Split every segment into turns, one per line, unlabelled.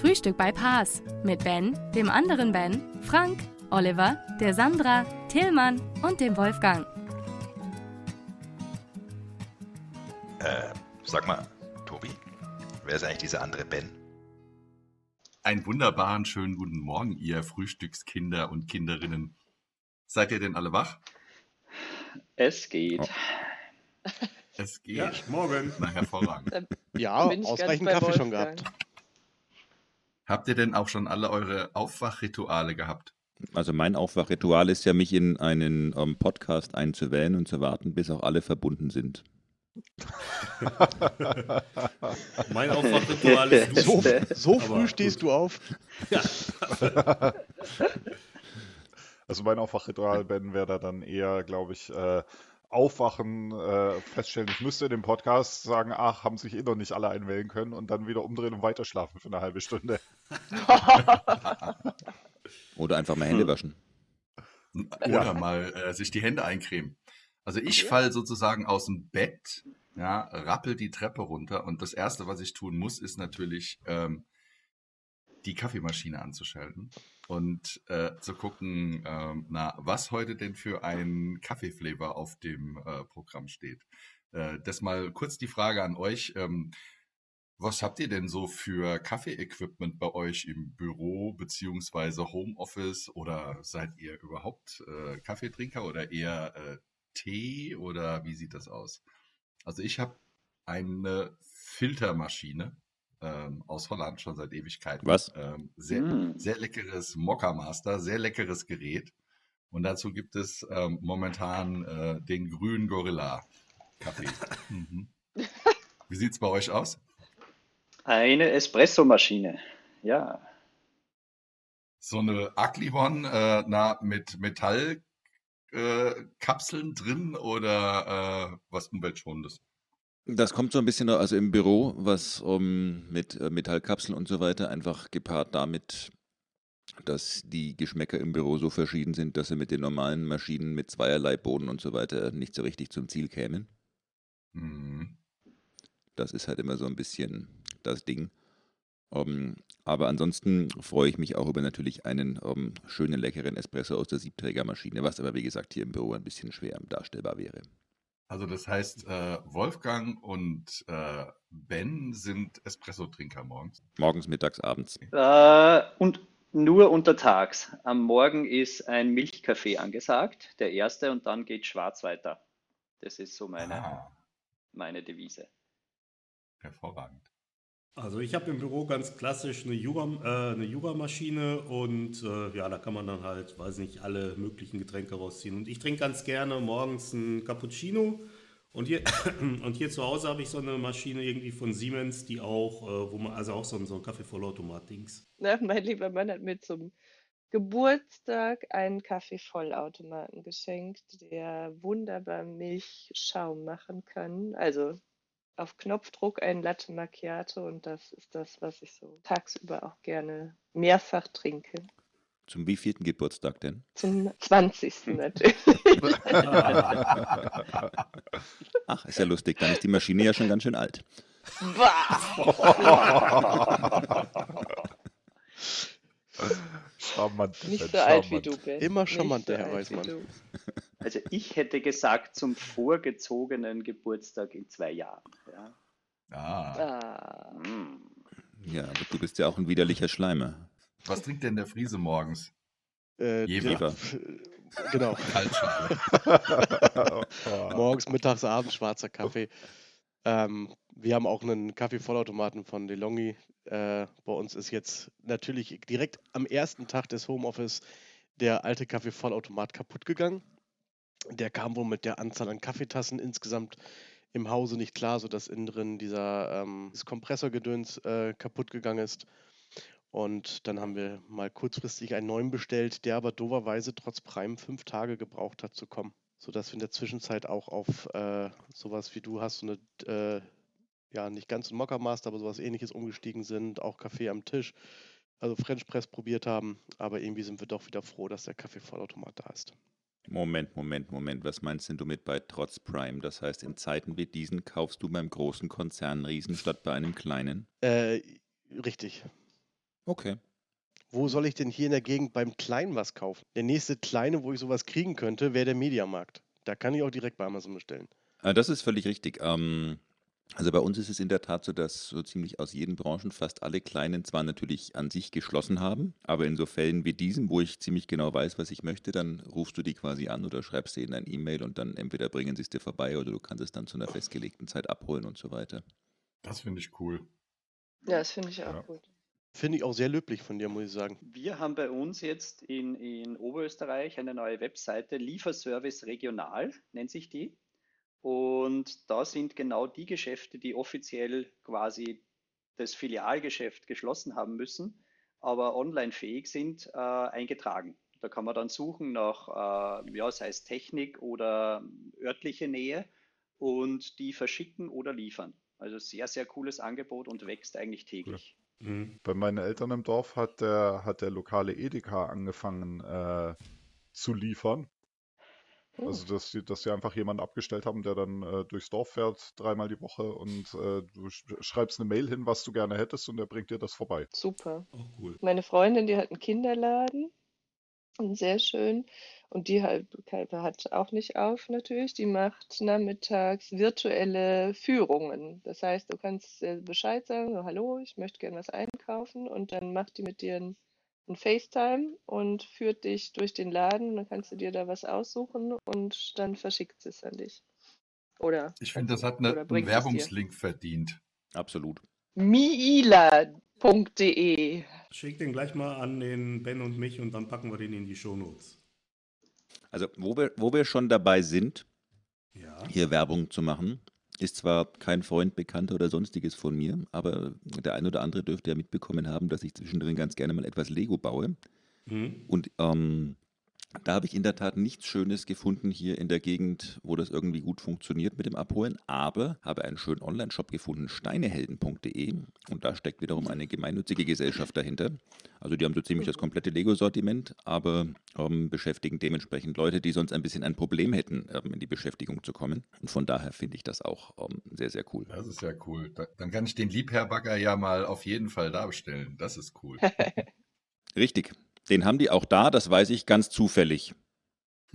Frühstück bei Paas mit Ben, dem anderen Ben, Frank, Oliver, der Sandra, Tillmann und dem Wolfgang.
Äh, sag mal, Tobi, wer ist eigentlich dieser andere Ben?
Einen wunderbaren, schönen guten Morgen, ihr Frühstückskinder und Kinderinnen. Seid ihr denn alle wach?
Es geht.
Es geht.
Ja, morgen.
Na, hervorragend.
Ja, ausreichend Kaffee schon gehabt.
Habt ihr denn auch schon alle eure Aufwachrituale gehabt?
Also mein Aufwachritual ist ja, mich in einen ähm, Podcast einzuwählen und zu warten, bis auch alle verbunden sind.
Mein Aufwachritual ist
So,
duschen.
so
Aber
früh stehst du auf.
Ja.
Also mein Aufwachritual, Ben, wäre da dann eher, glaube ich, äh, aufwachen, äh, feststellen, ich müsste in dem Podcast sagen, ach, haben sich eh noch nicht alle einwählen können und dann wieder umdrehen und weiterschlafen für eine halbe Stunde.
Oder einfach mal Hände waschen.
Oder
Ja.
mal äh, sich die Hände eincremen. Also ich fall sozusagen aus dem Bett, ja, rappel die Treppe runter und das Erste, was ich tun muss, ist natürlich ähm, die Kaffeemaschine anzuschalten und äh, zu gucken, ähm, na, was heute denn für ein Kaffeeflavor auf dem äh, Programm steht. Äh, das mal kurz die Frage an euch. Ähm, was habt ihr denn so für Kaffee-Equipment bei euch im Büro beziehungsweise Homeoffice oder seid ihr überhaupt äh, Kaffeetrinker oder eher äh, Tee oder wie sieht das aus? Also ich habe eine Filtermaschine ähm, aus Holland schon seit Ewigkeiten.
Was?
Ähm, sehr,
Mm.
sehr leckeres Mokka Master, sehr leckeres Gerät. Und dazu gibt es ähm, momentan äh, den grünen Gorilla Kaffee. mhm. Wie sieht's bei euch aus?
Eine Espressomaschine. Ja.
So eine Aklivon äh, na, mit Metallkapseln äh, drin oder äh, was umweltschonendes?
Das kommt so ein bisschen, also im Büro, was um, mit äh, Metallkapseln und so weiter, einfach gepaart damit, dass die Geschmäcker im Büro so verschieden sind, dass sie mit den normalen Maschinen mit zweierlei Boden und so weiter nicht so richtig zum Ziel kämen.
Mhm.
Das ist halt immer so ein bisschen das Ding. Ähm, aber ansonsten freue ich mich auch über natürlich einen ähm, schönen, leckeren Espresso aus der Siebträgermaschine, was aber wie gesagt hier im Büro ein bisschen schwer darstellbar wäre.
Also das heißt, äh, Wolfgang und äh, Ben sind Espresso-Trinker morgens.
Morgens, mittags, abends.
Äh, und nur untertags. Am Morgen ist ein Milchkaffee angesagt, der erste, und dann geht schwarz weiter. Das ist so meine,
Ah,
meine Devise.
hervorragend.
Also ich habe im Büro ganz klassisch eine Jura, äh, eine Jura-Maschine und äh, ja, da kann man dann halt, weiß nicht, alle möglichen Getränke rausziehen. Und ich trinke ganz gerne morgens einen Cappuccino. Und hier, und hier zu Hause habe ich so eine Maschine irgendwie von Siemens, die auch, äh, wo man, also auch so ein, so ein Kaffeevollautomat-Dings.
Ne, mein lieber Mann hat mir zum Geburtstag einen Kaffeevollautomaten geschenkt, der wunderbar Milchschaum machen kann. Also auf Knopfdruck ein Latte Macchiato und das ist das, was ich so tagsüber auch gerne mehrfach trinke.
Zum wievielten Geburtstag denn?
Zum 20. natürlich.
Ach, ist ja lustig, dann ist die Maschine ja schon ganz schön alt.
Charmant.
Nicht so alt wie du, Ben.
Immer
Nicht
charmant,
so
der Herr
alt wie
Reusmann.
Also ich hätte gesagt, zum vorgezogenen Geburtstag in zwei Jahren. Ja.
Ah,
Ah.
Ja, aber du bist ja auch ein widerlicher Schleimer.
was trinkt denn der Friese morgens?
Äh,
Jever.
der- Genau.
Kaltschale.
Morgens, mittags, abends schwarzer Kaffee. Ähm, wir haben auch einen Kaffeevollautomaten von DeLonghi. Äh, bei uns ist jetzt natürlich direkt am ersten Tag des Homeoffice der alte Kaffeevollautomat kaputt gegangen. Der kam wohl mit der Anzahl an Kaffeetassen insgesamt im Hause nicht klar, sodass innen drin dieser ähm, Kompressorgedöns äh, kaputt gegangen ist. Und dann haben wir mal kurzfristig einen neuen bestellt, der aber doverweise trotz Prime fünf Tage gebraucht hat zu kommen. Sodass wir in der Zwischenzeit auch auf äh, sowas wie du hast, so eine, äh, ja, nicht ganz ein Mockermaster, aber sowas ähnliches umgestiegen sind, auch Kaffee am Tisch, also French Press probiert haben. Aber irgendwie sind wir doch wieder froh, dass der Kaffeevollautomat da ist.
Moment, Moment, Moment. Was meinst denn du mit bei trotz Prime? Das heißt, in Zeiten wie diesen kaufst du beim großen Konzern Riesen statt bei einem kleinen?
Äh, richtig.
Okay.
Wo soll ich denn hier in der Gegend beim Kleinen was kaufen? Der nächste Kleine, wo ich sowas kriegen könnte, wäre der Mediamarkt. Da kann ich auch direkt bei Amazon bestellen.
Äh, Das ist völlig richtig. Ähm, also bei uns ist es in der Tat so, dass so ziemlich aus jeden Branchen fast alle Kleinen zwar natürlich an sich geschlossen haben, aber in so Fällen wie diesem, wo ich ziemlich genau weiß, was ich möchte, dann rufst du die quasi an oder schreibst denen ein E-Mail und dann entweder bringen sie es dir vorbei oder du kannst es dann zu einer festgelegten Zeit abholen und so weiter.
Das finde ich cool.
Ja, das finde ich auch
Ja.
gut.
Finde ich auch sehr löblich von dir, muss ich sagen.
Wir haben bei uns jetzt in, in Oberösterreich eine neue Webseite, Lieferservice Regional nennt sich die. Und da sind genau die Geschäfte, die offiziell quasi das Filialgeschäft geschlossen haben müssen, aber online fähig sind, äh, eingetragen. Da kann man dann suchen nach, äh, ja, sei es Technik oder örtliche Nähe und die verschicken oder liefern. Also sehr, sehr cooles Angebot und wächst eigentlich täglich.
Mhm.
Bei meinen Eltern im Dorf hat der, hat der lokale Edeka angefangen äh, zu liefern. Also, dass sie, dass sie einfach jemanden abgestellt haben, der dann äh, durchs Dorf fährt, dreimal die Woche und äh, du sch- schreibst eine Mail hin, was du gerne hättest und der bringt dir das vorbei.
Super.
Auch cool.
Meine Freundin, die hat einen Kinderladen, und sehr schön. Und die halt, hat auch nicht auf natürlich. Die macht nachmittags virtuelle Führungen. Das heißt, du kannst äh, Bescheid sagen, so, hallo, ich möchte gerne was einkaufen. Und dann macht die mit dir ein, ein FaceTime und führt dich durch den Laden. Dann kannst du dir da was aussuchen und dann verschickt sie es an dich. Oder,
Ich finde, das hat eine, einen. Werbungslink verdient.
Absolut.
miila.de
Schick den gleich mal an den Ben und mich und dann packen wir den in die Shownotes.
Also, wo wir, wo wir schon dabei sind,
Ja.
hier Werbung zu machen, ist zwar kein Freund, Bekannter oder sonstiges von mir, aber der ein oder andere dürfte ja mitbekommen haben, dass ich zwischendrin ganz gerne mal etwas Lego baue.
Mhm.
Und ähm, da habe ich in der Tat nichts Schönes gefunden hier in der Gegend, wo das irgendwie gut funktioniert mit dem Abholen, aber habe einen schönen Online-Shop gefunden, steinehelden.de und da steckt wiederum eine gemeinnützige Gesellschaft dahinter. Also die haben so ziemlich das komplette Lego-Sortiment, aber ähm, beschäftigen dementsprechend Leute, die sonst ein bisschen ein Problem hätten, ähm, in die Beschäftigung zu kommen. Und von daher finde ich das auch ähm, sehr, sehr cool.
Das ist ja cool. Da, dann kann ich den Liebherr-Bagger ja mal auf jeden Fall da bestellen. Das ist cool.
Richtig. Den haben die auch da, das weiß ich ganz zufällig.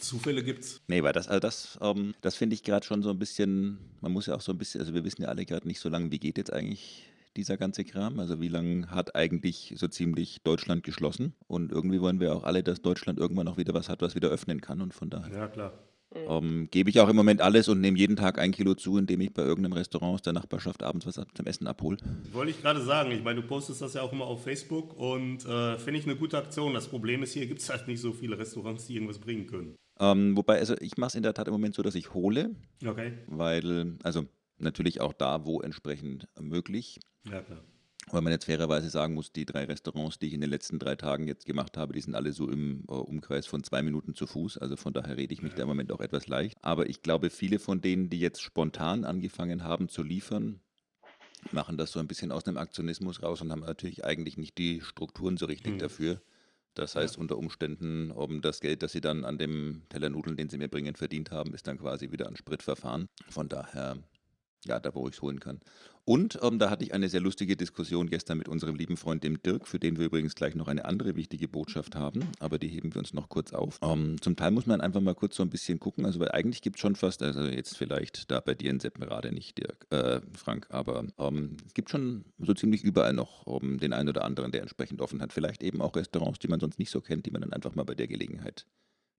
Zufälle gibt's.
Nee, weil das, also das, ähm, das finde ich gerade schon so ein bisschen, man muss ja auch so ein bisschen, also wir wissen ja alle gerade nicht so lange, wie geht jetzt eigentlich dieser ganze Kram? Also wie lange hat eigentlich so ziemlich Deutschland geschlossen? Und irgendwie wollen wir auch alle, dass Deutschland irgendwann auch wieder was hat, was wieder öffnen kann. Und von daher
Ja, klar.
Ähm, gebe ich auch im Moment alles und nehme jeden Tag ein Kilo zu, indem ich bei irgendeinem Restaurant aus der Nachbarschaft abends was zum Essen abhole.
Wollte ich gerade sagen. Ich meine, du postest das ja auch immer auf Facebook und äh, finde ich eine gute Aktion. Das Problem ist, hier gibt es halt nicht so viele Restaurants, die irgendwas bringen können.
Ähm, wobei, also ich mache es in der Tat im Moment so, dass ich hole,
Okay.
weil, also natürlich auch da, wo entsprechend möglich.
Ja, klar.
Weil man jetzt fairerweise sagen muss, die drei Restaurants, die ich in den letzten drei Tagen jetzt gemacht habe, die sind alle so im äh, Umkreis von zwei Minuten zu Fuß. Also von daher rede ich mich da im Moment auch etwas leicht. Aber ich glaube, viele von denen, die jetzt spontan angefangen haben zu liefern, machen das so ein bisschen aus einem Aktionismus raus und haben natürlich eigentlich nicht die Strukturen so richtig
Mhm.
dafür. Das heißt, unter Umständen, um das Geld, das sie dann an dem Teller Nudeln, den sie mir bringen, verdient haben, ist dann quasi wieder an Sprit verfahren. Von daher, ja, da wo ich es holen kann. Und ähm, da hatte ich eine sehr lustige Diskussion gestern mit unserem lieben Freund, dem Dirk, für den wir übrigens gleich noch eine andere wichtige Botschaft haben, aber die heben wir uns noch kurz auf. Ähm, zum Teil muss man einfach mal kurz so ein bisschen gucken, also weil eigentlich gibt es schon fast, also jetzt vielleicht da bei dir in Seppenrade nicht, Dirk, äh, Frank, aber ähm, es gibt schon so ziemlich überall noch ähm, den einen oder anderen, der entsprechend offen hat. Vielleicht eben auch Restaurants, die man sonst nicht so kennt, die man dann einfach mal bei der Gelegenheit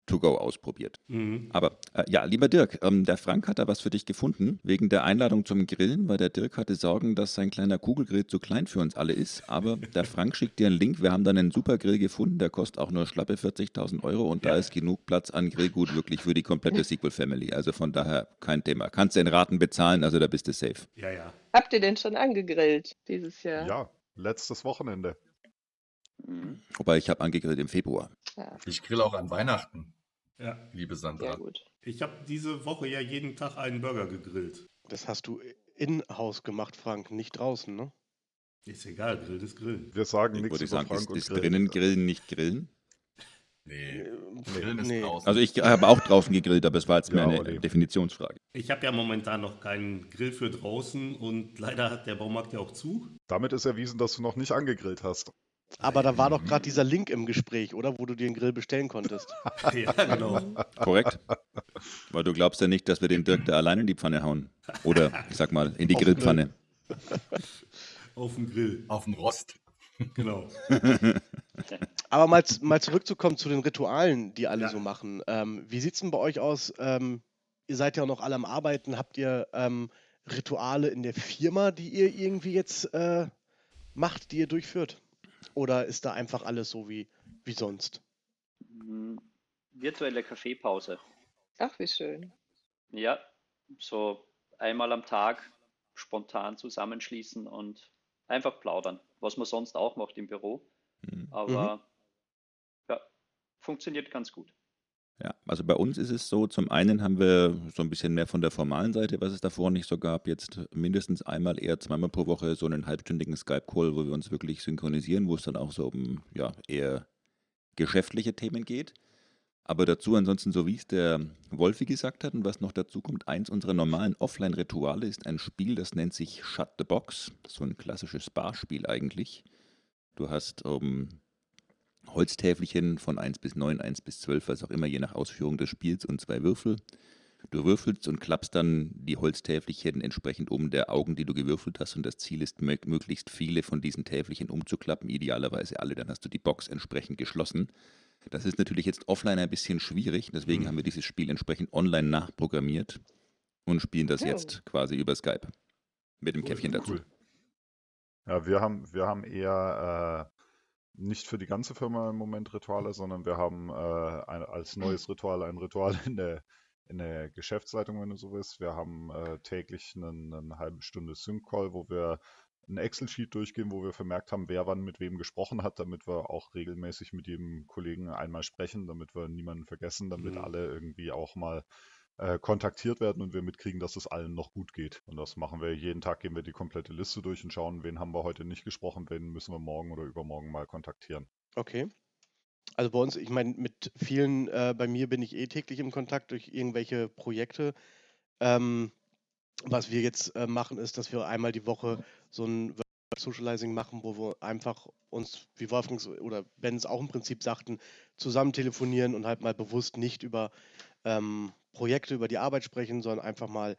to go ausprobiert.
Mhm.
Aber äh, ja, lieber Dirk, ähm, der Frank hat da was für dich gefunden, wegen der Einladung zum Grillen, weil der Dirk hatte Sorgen, dass sein kleiner Kugelgrill zu klein für uns alle ist. Aber der Frank schickt dir einen Link. Wir haben da einen super Grill gefunden, der kostet auch nur schlappe 40.000 Euro und da ist genug Platz an Grillgut wirklich für die komplette Sequel Family. Also von daher kein Thema. Kannst du in Raten bezahlen, also da bist du safe.
Ja, ja.
Habt ihr denn schon angegrillt dieses Jahr?
Ja, letztes Wochenende.
Wobei ich habe angegrillt im Februar.
Ja,
Ich grill auch an Weihnachten,
Ja.
liebe
sehr
Sandra.
gut.
Ich habe diese Woche ja jeden Tag einen Burger gegrillt.
Das hast du in-house gemacht, Frank, nicht draußen, ne?
Ist egal, Grill ist Grillen.
Wir sagen
Ich
nichts über
sagen,
Frank
ist,
und
ist
Grillen.
drinnen grillen, nicht grillen.
Nee, Grillen ist
nee.
draußen.
Also ich habe auch draußen gegrillt, aber es war jetzt mehr
Ja,
eine
Olli.
Definitionsfrage.
Ich habe ja momentan noch keinen Grill für draußen und leider hat der Baumarkt ja auch zu.
Damit ist erwiesen, dass du noch nicht angegrillt hast.
Aber da war doch gerade dieser Link im Gespräch, oder? Wo du dir einen Grill bestellen konntest.
ja, genau.
Korrekt? Weil du glaubst ja nicht, dass wir den Dirk da allein in die Pfanne hauen. Oder, ich sag mal, in die
Auf den
Grillpfanne.
Auf dem Grill.
Auf dem Rost.
Genau.
Aber mal, mal zurückzukommen zu den Ritualen, die alle
Ja.
so machen. Ähm, wie sieht es denn bei euch aus? Ähm, ihr seid ja auch noch alle am Arbeiten. Habt ihr ähm, Rituale in der Firma, die ihr irgendwie jetzt äh, macht, die ihr durchführt? Oder ist da einfach alles so wie, wie sonst?
Mhm. Virtuelle Kaffeepause.
Ach, wie schön.
Ja, so einmal am Tag spontan zusammenschließen und einfach plaudern, was man sonst auch macht im Büro.
Mhm.
Aber ja, funktioniert ganz gut.
Ja, also bei uns ist es so, zum einen haben wir so ein bisschen mehr von der formalen Seite, was es davor nicht so gab, jetzt mindestens einmal, eher zweimal pro Woche so einen halbstündigen Skype-Call, wo wir uns wirklich synchronisieren, wo es dann auch so um ja, eher geschäftliche Themen geht. Aber dazu ansonsten, so wie es der Wolfi gesagt hat und was noch dazu kommt, eins unserer normalen Offline-Rituale ist ein Spiel, das nennt sich Shut the Box. So ein klassisches Barspiel eigentlich. Du hast um, Holztäfelchen von 1 bis 9, 1 bis 12, was auch immer, je nach Ausführung des Spiels und zwei Würfel. Du würfelst und klappst dann die Holztäfelchen entsprechend um der Augen, die du gewürfelt hast. Und das Ziel ist, mö- möglichst viele von diesen Täfelchen umzuklappen, idealerweise alle. Dann hast du die Box entsprechend geschlossen. Das ist natürlich jetzt offline ein bisschen schwierig, deswegen
Mhm.
haben wir dieses Spiel entsprechend online nachprogrammiert und spielen das jetzt quasi über Skype. Mit dem
Cool,
Käffchen dazu.
Cool. Ja, wir haben, wir haben eher äh, nicht für die ganze Firma im Moment Rituale, sondern wir haben äh, ein, als neues Ritual ein Ritual in der, in der Geschäftsleitung, wenn du so willst. Wir haben äh, täglich einen, eine halbe Stunde Sync-Call, wo wir ein Excel-Sheet durchgehen, wo wir vermerkt haben, wer wann mit wem gesprochen hat, damit wir auch regelmäßig mit jedem Kollegen einmal sprechen, damit wir niemanden vergessen, damit
Mhm.
alle irgendwie auch mal äh, kontaktiert werden und wir mitkriegen, dass es allen noch gut geht. Und das machen wir jeden Tag, gehen wir die komplette Liste durch und schauen, wen haben wir heute nicht gesprochen, wen müssen wir morgen oder übermorgen mal kontaktieren.
Okay. Also bei uns, ich meine, mit vielen, äh, bei mir bin ich eh täglich im Kontakt durch irgendwelche Projekte. Ähm, was wir jetzt äh, machen, ist, dass wir einmal die Woche so ein Socializing machen, wo wir einfach uns, wie Wolfgang oder Ben es auch im Prinzip sagten, zusammen telefonieren und halt mal bewusst nicht über ähm, Projekte, über die Arbeit sprechen, sondern einfach mal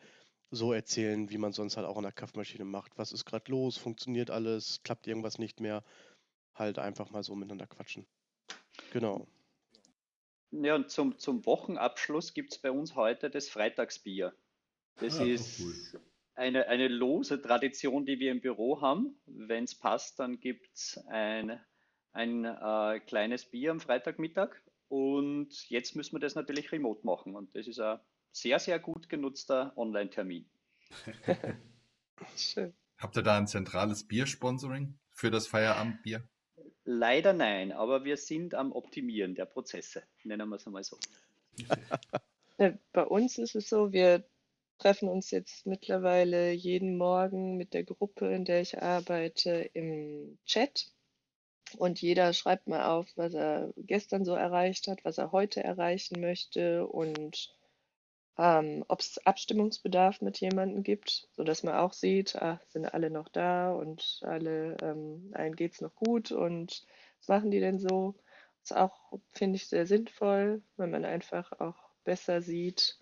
so erzählen, wie man sonst halt auch an der Kaffeemaschine macht. Was ist gerade los? Funktioniert alles? Klappt irgendwas nicht mehr? Halt einfach mal so miteinander quatschen. Genau.
Ja, und zum, zum Wochenabschluss gibt es bei uns heute das Freitagsbier. Das
Ah,
ist
cool.
eine, eine lose Tradition, die wir im Büro haben. Wenn es passt, dann gibt es ein, ein äh, kleines Bier am Freitagmittag. Und jetzt müssen wir das natürlich remote machen. Und das ist ein sehr, sehr gut genutzter Online-Termin.
Schön.
Habt ihr da ein zentrales Biersponsoring für das Feierabendbier?
Leider nein, aber wir sind am Optimieren der Prozesse, nennen wir es einmal so.
Bei uns ist es so, wir treffen uns jetzt mittlerweile jeden Morgen mit der Gruppe, in der ich arbeite, im Chat. Und jeder schreibt mal auf, was er gestern so erreicht hat, was er heute erreichen möchte und ähm, ob es Abstimmungsbedarf mit jemandem gibt, sodass man auch sieht, ah, sind alle noch da und alle, ähm, allen geht es noch gut und was machen die denn so? Ist auch, finde ich, sehr sinnvoll, wenn man einfach auch besser sieht,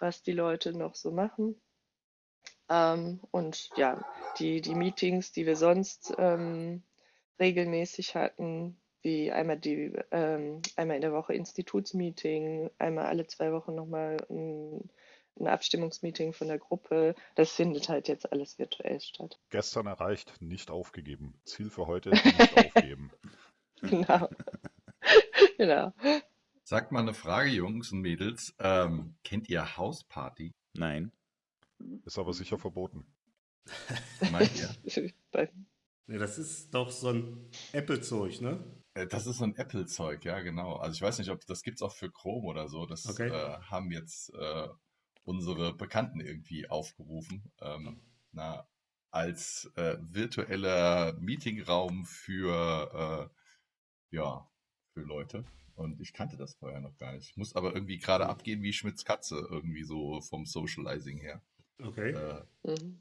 was die Leute noch so machen. Ähm, und ja, die, die Meetings, die wir sonst ähm, regelmäßig hatten, wie einmal die ähm, einmal in der Woche Institutsmeeting, einmal alle zwei Wochen nochmal ein, ein Abstimmungsmeeting von der Gruppe. Das findet halt jetzt alles virtuell statt.
Gestern erreicht, nicht aufgegeben. Ziel für heute, nicht aufgeben.
Genau. genau.
Sagt mal eine Frage, Jungs und Mädels. Ähm, kennt ihr Hausparty?
Nein.
Ist aber sicher verboten.
Meint ihr?
Bei-
Nee, das ist doch so ein Apple-Zeug, ne?
Äh, Das ist so ein Apple-Zeug, ja, genau. Also ich weiß nicht, ob das gibt's auch für Chrome oder so. Das
Okay.
äh, haben jetzt äh, unsere Bekannten irgendwie aufgerufen. Ähm, na, als äh, virtueller Meetingraum für äh, ja, für Leute. Und ich kannte das vorher noch gar nicht. Muss aber irgendwie gerade abgehen wie Schmitz Katze, irgendwie so vom Socializing her.
Okay.
Äh,
Mhm.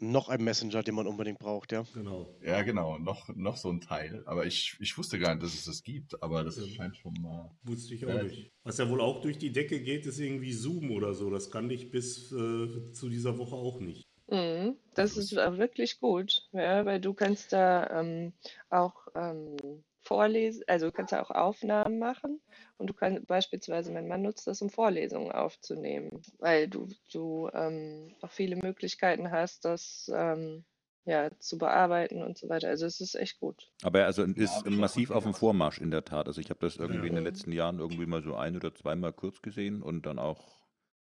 Noch ein Messenger, den man unbedingt braucht, ja.
Genau.
ja, genau, noch, noch so ein Teil. Aber ich, ich wusste gar nicht, dass es das gibt, aber das
Ja.
scheint schon mal.
Wusste ich auch
Äh,
nicht. Was ja wohl auch durch die Decke geht, ist irgendwie Zoom oder so. Das kannte ich bis äh, zu dieser Woche auch nicht.
Mhm, das ist wirklich gut, ja, weil du kannst da ähm, auch ähm, vorlesen, also du kannst da auch Aufnahmen machen und du kannst beispielsweise, mein Mann nutzt das, um Vorlesungen aufzunehmen, weil du, du ähm, auch viele Möglichkeiten hast, das ähm, ja, zu bearbeiten und so weiter. Also es ist echt gut.
Aber er also ist massiv auf dem. Vormarsch in der Tat. Also ich habe das irgendwie in den
Ja.
letzten Jahren irgendwie mal so ein oder zweimal kurz gesehen und dann auch,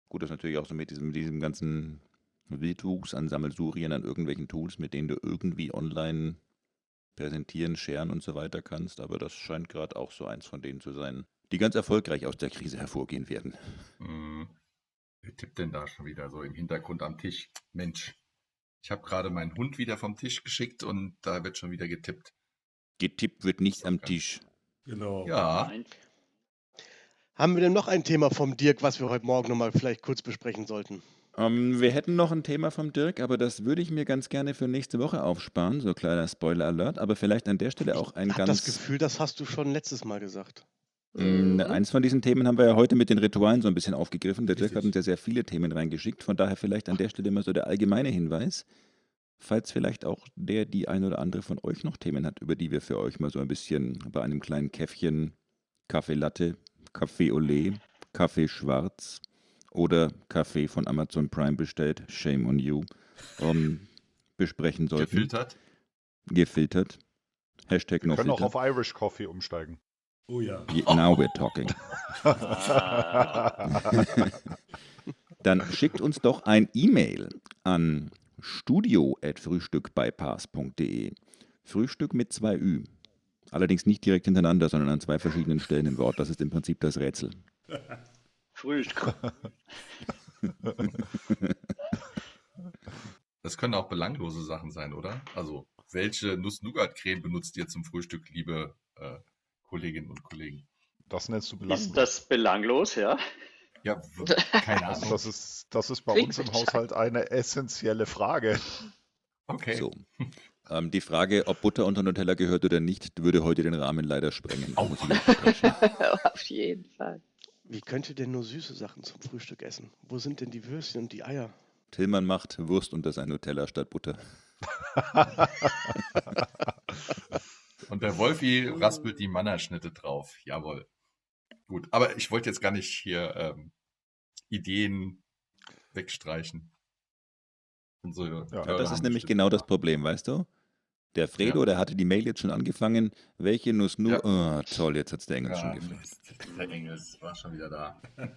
gut, das ist natürlich auch so mit diesem, mit diesem ganzen Wildwuchs an Sammelsurien an irgendwelchen Tools, mit denen du irgendwie online präsentieren, sharen und so weiter kannst. Aber das scheint gerade auch so eins von denen zu sein, die ganz erfolgreich aus der Krise hervorgehen werden.
Hm, wer tippt denn da schon wieder so im Hintergrund am Tisch? Mensch, ich habe gerade meinen Hund wieder vom Tisch geschickt und da wird schon wieder getippt.
Getippt wird nicht am. Tisch.
Genau.
Ja,
Nein.
Haben wir denn noch ein Thema vom Dirk, was wir heute Morgen nochmal vielleicht kurz besprechen sollten?
Ähm, wir hätten noch ein Thema vom Dirk, aber das würde ich mir ganz gerne für nächste Woche aufsparen. So kleiner Spoiler-Alert. Aber vielleicht an der Stelle auch ein
Ich habe das
ganz.
Gefühl, das hast du schon letztes Mal gesagt.
Mm,
Mhm.
Eins von diesen Themen haben wir ja heute mit den Ritualen so ein bisschen aufgegriffen. Der Dirk hat uns ja sehr viele Themen reingeschickt. Von daher vielleicht an der Stelle mal so der allgemeine Hinweis. Falls vielleicht auch der, die ein oder andere von euch noch Themen hat, über die wir für euch mal so ein bisschen bei einem kleinen Käffchen Kaffee Latte, Kaffee Olé, Kaffee Schwarz oder Kaffee von Amazon Prime bestellt, shame on you, ähm, besprechen sollten.
gefiltert.
Gefiltert. Hashtag
Wir
no
können auch
filter.
auf Irish Coffee umsteigen.
Oh ja.
Now we're talking. Dann schickt uns doch ein E-Mail an studio.frühstückbypass.de. Frühstück mit zwei Ü. Allerdings nicht direkt hintereinander, sondern an zwei verschiedenen Stellen im Wort. Das ist im Prinzip das Rätsel.
Frühstück.
Das können auch belanglose Sachen sein, oder? Also, welche Nuss-Nougat-Creme benutzt ihr zum Frühstück, liebe äh, Kolleginnen und Kollegen?
Das nennst du
Ist
belanglos.
das belanglos, ja?
Ja, keine
Also
Ahnung.
das ist, das ist bei
Klingt
uns im. Haushalt eine essentielle Frage.
Okay.
So. Ähm, die Frage, ob Butter unter Nutella gehört oder nicht, würde heute den Rahmen leider sprengen. Unterbrechen.
Auf jeden Fall.
Wie könnt ihr denn nur süße Sachen zum Frühstück essen? Wo sind denn die Würstchen und die Eier?
Tillmann macht Wurst unter sein Nutella statt Butter.
Und der Wolfi raspelt die Mannerschnitte drauf. Jawohl. Gut, aber ich wollte jetzt gar nicht hier ähm, Ideen wegstreichen. Und so,
Ja,
das ist nämlich genau das. Problem, weißt du? Der Fredo,
Ja.
der hatte die Mail jetzt schon angefangen. Welche Nuss nur? Oh, toll, jetzt hat's der Engel schon
Ja,
gefragt.
Mist, der Engels war schon wieder da.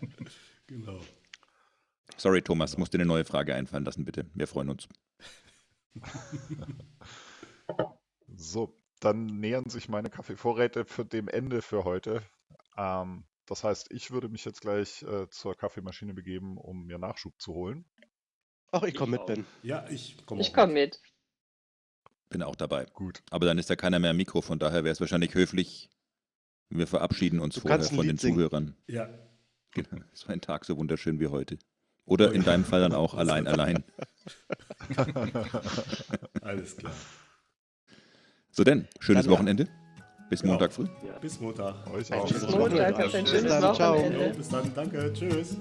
Genau.
Sorry, Thomas, musst dir eine neue Frage einfallen lassen, bitte. Wir freuen uns.
So, dann nähern sich meine Kaffeevorräte für dem Ende für heute. Ähm, das heißt, ich würde mich jetzt gleich äh, zur Kaffeemaschine begeben, um mir Nachschub zu holen.
Ach, ich komme mit. Ben.
Ja, ich komme
Ich komme mit.
Bin auch dabei.
Gut.
Aber dann ist ja keiner mehr am Mikro, von daher wäre es wahrscheinlich höflich. Wir verabschieden uns
Du
vorher von den
singen.
Zuhörern.
Ja.
Genau. Es war ein Tag so wunderschön wie heute. Oder in deinem Fall dann auch allein, allein.
Alles klar.
So denn, schönes
Dann, ja.
Wochenende. Bis
Genau.
Montag früh.
Bis Montag.
Euch
Ein
auch.
schönes
Bis Montag, ein
Bis dann, ciao.
Bis dann. Danke. Tschüss.